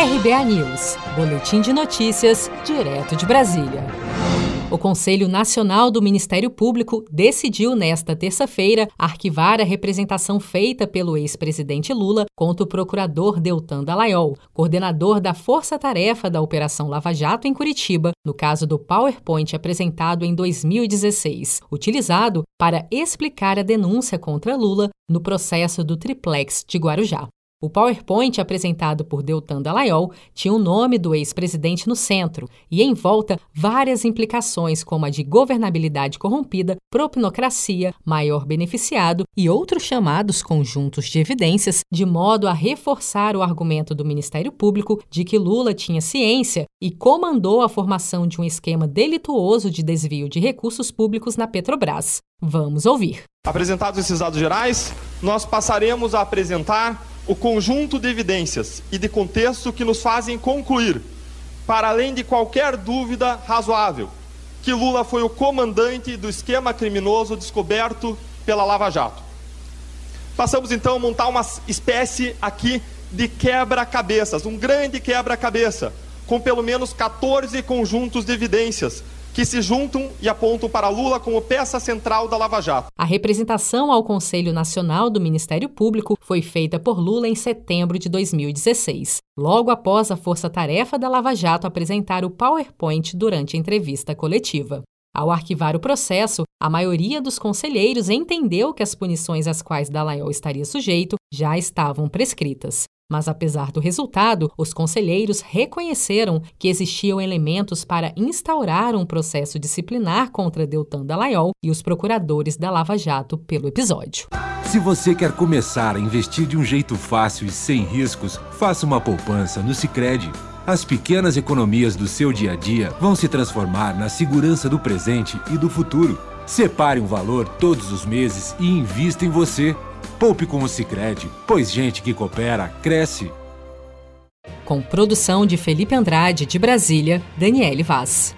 RBA News, Boletim de Notícias, direto de Brasília. O Conselho Nacional do Ministério Público decidiu nesta terça-feira arquivar a representação feita pelo ex-presidente Lula contra o procurador Deltan Dallaiol, coordenador da Força Tarefa da Operação Lava Jato em Curitiba, no caso do PowerPoint apresentado em 2016, utilizado para explicar a denúncia contra Lula no processo do triplex de Guarujá. O PowerPoint apresentado por Deltan Dallaiol tinha o nome do ex-presidente no centro e em volta várias implicações como a de governabilidade corrompida, propinocracia, maior beneficiado e outros chamados conjuntos de evidências, de modo a reforçar o argumento do Ministério Público de que Lula tinha ciência e comandou a formação de um esquema delituoso de desvio de recursos públicos na Petrobras. Vamos ouvir. Apresentados esses dados gerais, nós passaremos a apresentar o conjunto de evidências e de contexto que nos fazem concluir, para além de qualquer dúvida razoável, que Lula foi o comandante do esquema criminoso descoberto pela Lava Jato. Passamos então a montar uma espécie aqui de quebra-cabeças, um grande quebra-cabeça, com pelo menos 14 conjuntos de evidências que se juntam e apontam para Lula como peça central da Lava Jato. A representação ao Conselho Nacional do Ministério Público foi feita por Lula em setembro de 2016, logo após a força-tarefa da Lava Jato apresentar o PowerPoint durante a entrevista coletiva. Ao arquivar o processo, a maioria dos conselheiros entendeu que as punições às quais Dallagnol estaria sujeito já estavam prescritas. Mas, apesar do resultado, os conselheiros reconheceram que existiam elementos para instaurar um processo disciplinar contra Deltan Dallagnol e os procuradores da Lava Jato pelo episódio. Se você quer começar a investir de um jeito fácil e sem riscos, faça uma poupança no Sicredi. As pequenas economias do seu dia a dia vão se transformar na segurança do presente e do futuro. Separe um valor todos os meses e invista em você. Poupe com o Sicredi, pois gente que coopera cresce. Com produção de Felipe Andrade de Brasília, Daniele Vaz.